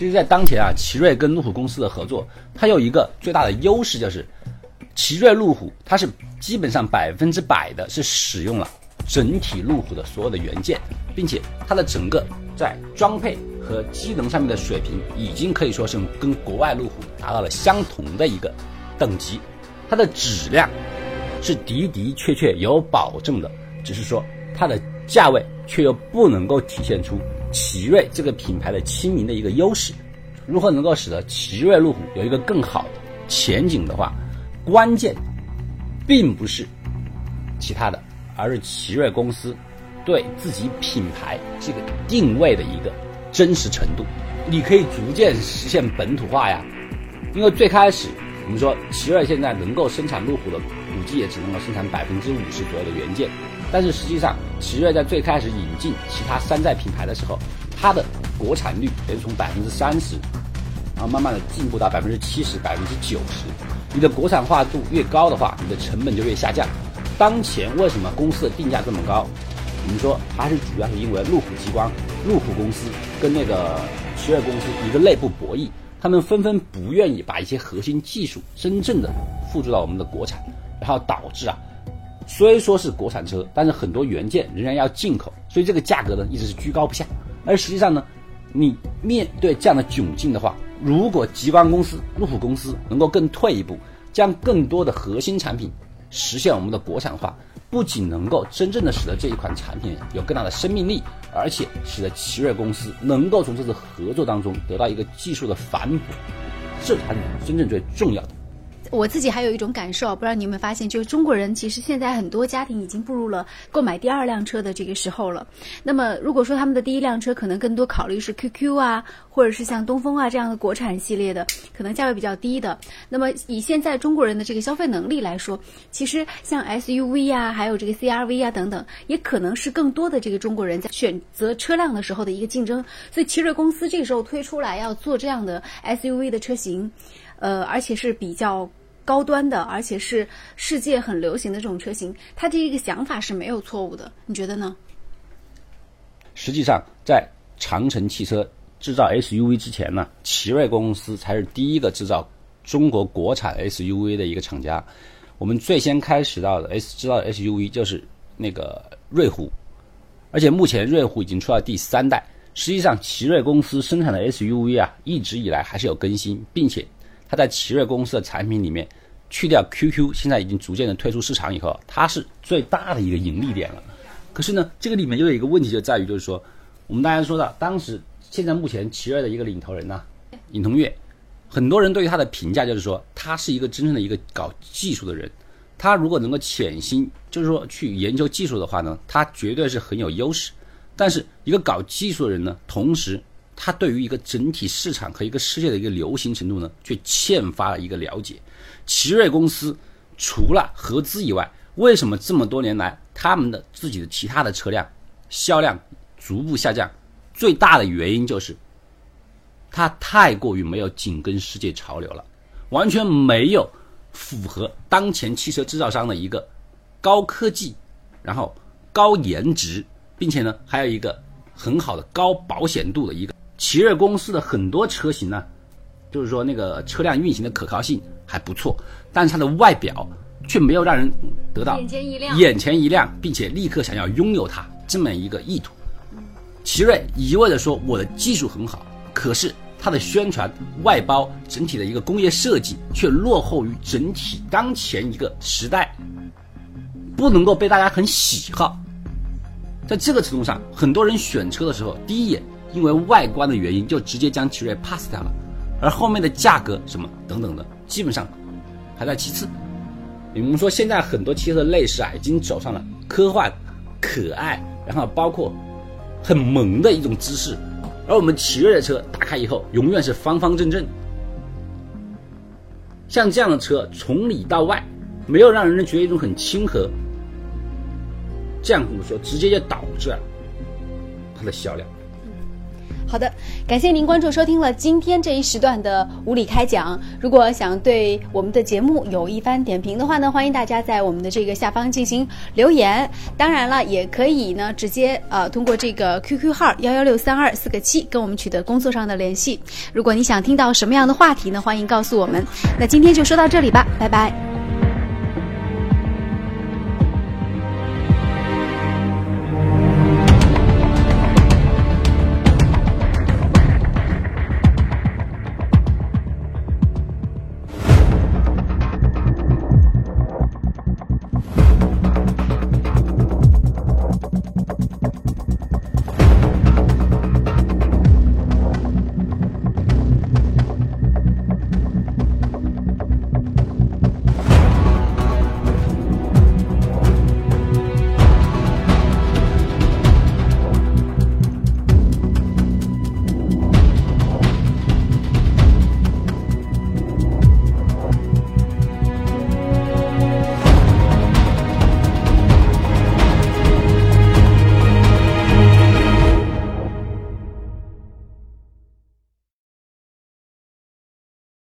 其实，在当前啊，奇瑞跟路虎公司的合作，它有一个最大的优势就是，奇瑞路虎它是基本上百分之百的是使用了整体路虎的所有的元件，并且它的整个在装配和机能上面的水平，已经可以说是跟国外路虎达到了相同的一个等级，它的质量是的的确确有保证的，只是说它的价位却又不能够体现出。奇瑞这个品牌的亲民的一个优势，如何能够使得奇瑞路虎有一个更好的前景的话，关键并不是其他的，而是奇瑞公司对自己品牌这个定位的一个真实程度。你可以逐渐实现本土化呀，因为最开始我们说奇瑞现在能够生产路虎的，估计也只能够生产百分之五十左右的元件。但是实际上，奇瑞在最开始引进其他山寨品牌的时候，它的国产率也是从百分之三十，然后慢慢的进步到百分之七十、百分之九十。你的国产化度越高的话，你的成本就越下降。当前为什么公司的定价这么高？我们说还是主要是因为路虎极光、路虎公司跟那个奇瑞公司一个内部博弈，他们纷纷不愿意把一些核心技术真正的付诸到我们的国产，然后导致啊。虽说是国产车，但是很多元件仍然要进口，所以这个价格呢一直是居高不下。而实际上呢，你面对这样的窘境的话，如果极光公司、路虎公司能够更退一步，将更多的核心产品实现我们的国产化，不仅能够真正的使得这一款产品有更大的生命力，而且使得奇瑞公司能够从这次合作当中得到一个技术的反哺，这才是真正最重要的。我自己还有一种感受，不知道你有没有发现，就是中国人其实现在很多家庭已经步入了购买第二辆车的这个时候了。那么，如果说他们的第一辆车可能更多考虑是 QQ 啊，或者是像东风啊这样的国产系列的，可能价位比较低的。那么，以现在中国人的这个消费能力来说，其实像 SUV 啊，还有这个 CRV 啊等等，也可能是更多的这个中国人在选择车辆的时候的一个竞争。所以，奇瑞公司这个时候推出来要做这样的 SUV 的车型，呃，而且是比较。高端的，而且是世界很流行的这种车型，它这一个想法是没有错误的，你觉得呢？实际上，在长城汽车制造 SUV 之前呢，奇瑞公司才是第一个制造中国国产 SUV 的一个厂家。我们最先开始到的 S 制造 SUV 就是那个瑞虎，而且目前瑞虎已经出到第三代。实际上，奇瑞公司生产的 SUV 啊，一直以来还是有更新，并且它在奇瑞公司的产品里面。去掉 QQ，现在已经逐渐的退出市场以后，它是最大的一个盈利点了。可是呢，这个里面又有一个问题，就在于就是说，我们大家说到当时，现在目前奇瑞的一个领头人呢，尹同跃，很多人对于他的评价就是说，他是一个真正的一个搞技术的人。他如果能够潜心，就是说去研究技术的话呢，他绝对是很有优势。但是一个搞技术的人呢，同时他对于一个整体市场和一个世界的一个流行程度呢，却欠乏了一个了解。奇瑞公司除了合资以外，为什么这么多年来他们的自己的其他的车辆销量逐步下降？最大的原因就是，它太过于没有紧跟世界潮流了，完全没有符合当前汽车制造商的一个高科技，然后高颜值，并且呢还有一个很好的高保险度的一个奇瑞公司的很多车型呢，就是说那个车辆运行的可靠性。还不错，但是它的外表却没有让人得到眼前一亮，眼前一亮，并且立刻想要拥有它这么一个意图。奇瑞一味的说我的技术很好，可是它的宣传、外包、整体的一个工业设计却落后于整体当前一个时代，不能够被大家很喜好。在这个程度上，很多人选车的时候，第一眼因为外观的原因就直接将奇瑞 pass 掉了，而后面的价格什么等等的。基本上还在其次。我们说现在很多汽车的内饰啊，已经走上了科幻、可爱，然后包括很萌的一种姿势。而我们奇瑞的车打开以后，永远是方方正正。像这样的车，从里到外没有让人觉得一种很亲和。这样我们说，直接就导致了它的销量。好的，感谢您关注收听了今天这一时段的无理开讲。如果想对我们的节目有一番点评的话呢，欢迎大家在我们的这个下方进行留言。当然了，也可以呢直接呃通过这个 QQ 号幺幺六三二四个七跟我们取得工作上的联系。如果你想听到什么样的话题呢，欢迎告诉我们。那今天就说到这里吧，拜拜。